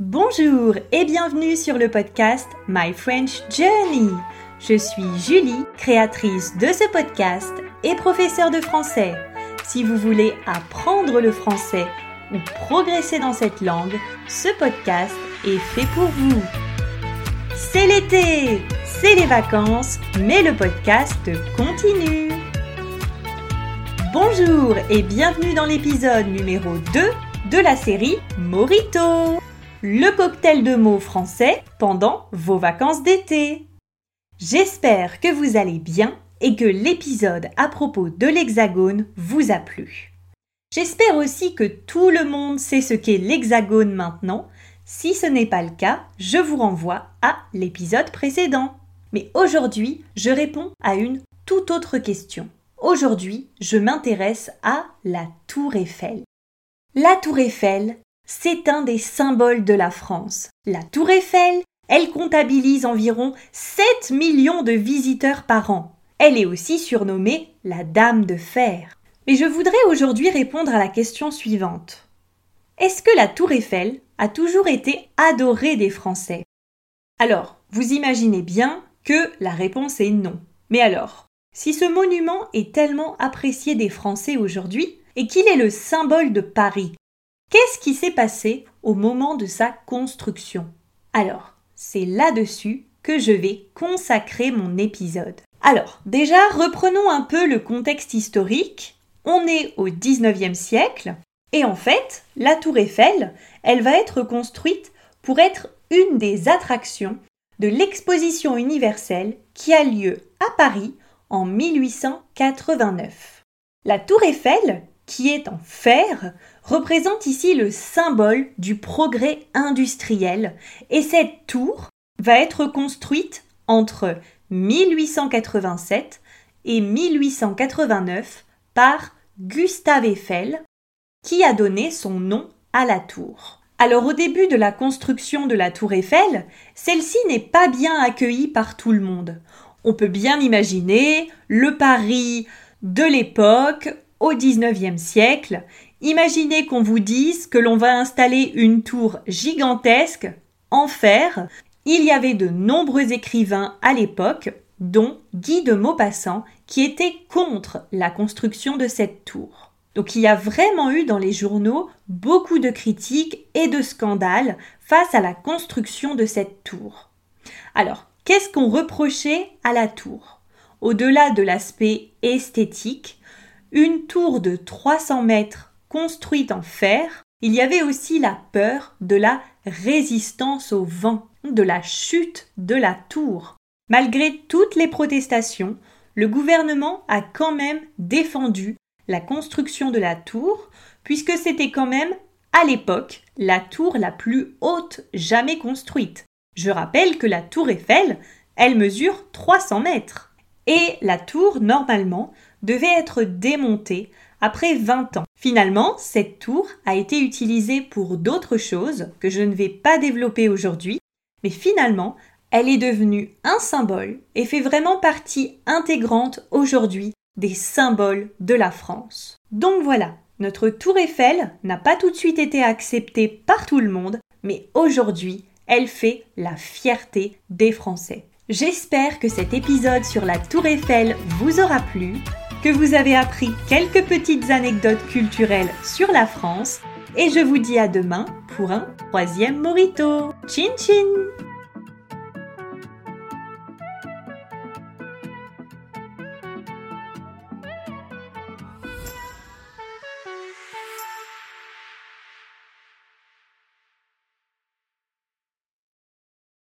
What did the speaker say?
Bonjour et bienvenue sur le podcast My French Journey. Je suis Julie, créatrice de ce podcast et professeure de français. Si vous voulez apprendre le français ou progresser dans cette langue, ce podcast est fait pour vous. C'est l'été, c'est les vacances, mais le podcast continue. Bonjour et bienvenue dans l'épisode numéro 2 de la série Morito, le cocktail de mots français pendant vos vacances d'été. J'espère que vous allez bien et que l'épisode à propos de l'hexagone vous a plu. J'espère aussi que tout le monde sait ce qu'est l'hexagone maintenant. Si ce n'est pas le cas, je vous renvoie à l'épisode précédent. Mais aujourd'hui, je réponds à une toute autre question. Aujourd'hui, je m'intéresse à la tour Eiffel. La tour Eiffel, c'est un des symboles de la France. La tour Eiffel, elle comptabilise environ 7 millions de visiteurs par an. Elle est aussi surnommée la Dame de Fer. Mais je voudrais aujourd'hui répondre à la question suivante. Est-ce que la tour Eiffel a toujours été adorée des Français? Alors, vous imaginez bien que la réponse est non. Mais alors, si ce monument est tellement apprécié des Français aujourd'hui et qu'il est le symbole de Paris, qu'est-ce qui s'est passé au moment de sa construction? Alors, c'est là-dessus que je vais consacrer mon épisode. Alors, déjà, reprenons un peu le contexte historique. On est au 19e siècle et en fait, la tour Eiffel, elle va être construite pour être une des attractions de l'exposition universelle qui a lieu à Paris en 1889. La tour Eiffel, qui est en fer, représente ici le symbole du progrès industriel et cette tour va être construite entre 1887 et 1889 par Gustave Eiffel, qui a donné son nom à la tour. Alors au début de la construction de la tour Eiffel, celle-ci n'est pas bien accueillie par tout le monde. On peut bien imaginer le Paris de l'époque au XIXe siècle. Imaginez qu'on vous dise que l'on va installer une tour gigantesque en fer. Il y avait de nombreux écrivains à l'époque, dont Guy de Maupassant, qui était contre la construction de cette tour. Donc il y a vraiment eu dans les journaux beaucoup de critiques et de scandales face à la construction de cette tour. Alors, Qu'est-ce qu'on reprochait à la tour? Au-delà de l'aspect esthétique, une tour de 300 mètres construite en fer, il y avait aussi la peur de la résistance au vent, de la chute de la tour. Malgré toutes les protestations, le gouvernement a quand même défendu la construction de la tour, puisque c'était quand même, à l'époque, la tour la plus haute jamais construite. Je rappelle que la tour Eiffel, elle mesure 300 mètres. Et la tour, normalement, devait être démontée après 20 ans. Finalement, cette tour a été utilisée pour d'autres choses que je ne vais pas développer aujourd'hui, mais finalement, elle est devenue un symbole et fait vraiment partie intégrante aujourd'hui des symboles de la France. Donc voilà, notre tour Eiffel n'a pas tout de suite été acceptée par tout le monde, mais aujourd'hui, elle fait la fierté des Français. J'espère que cet épisode sur la Tour Eiffel vous aura plu, que vous avez appris quelques petites anecdotes culturelles sur la France, et je vous dis à demain pour un troisième Morito. Chin chin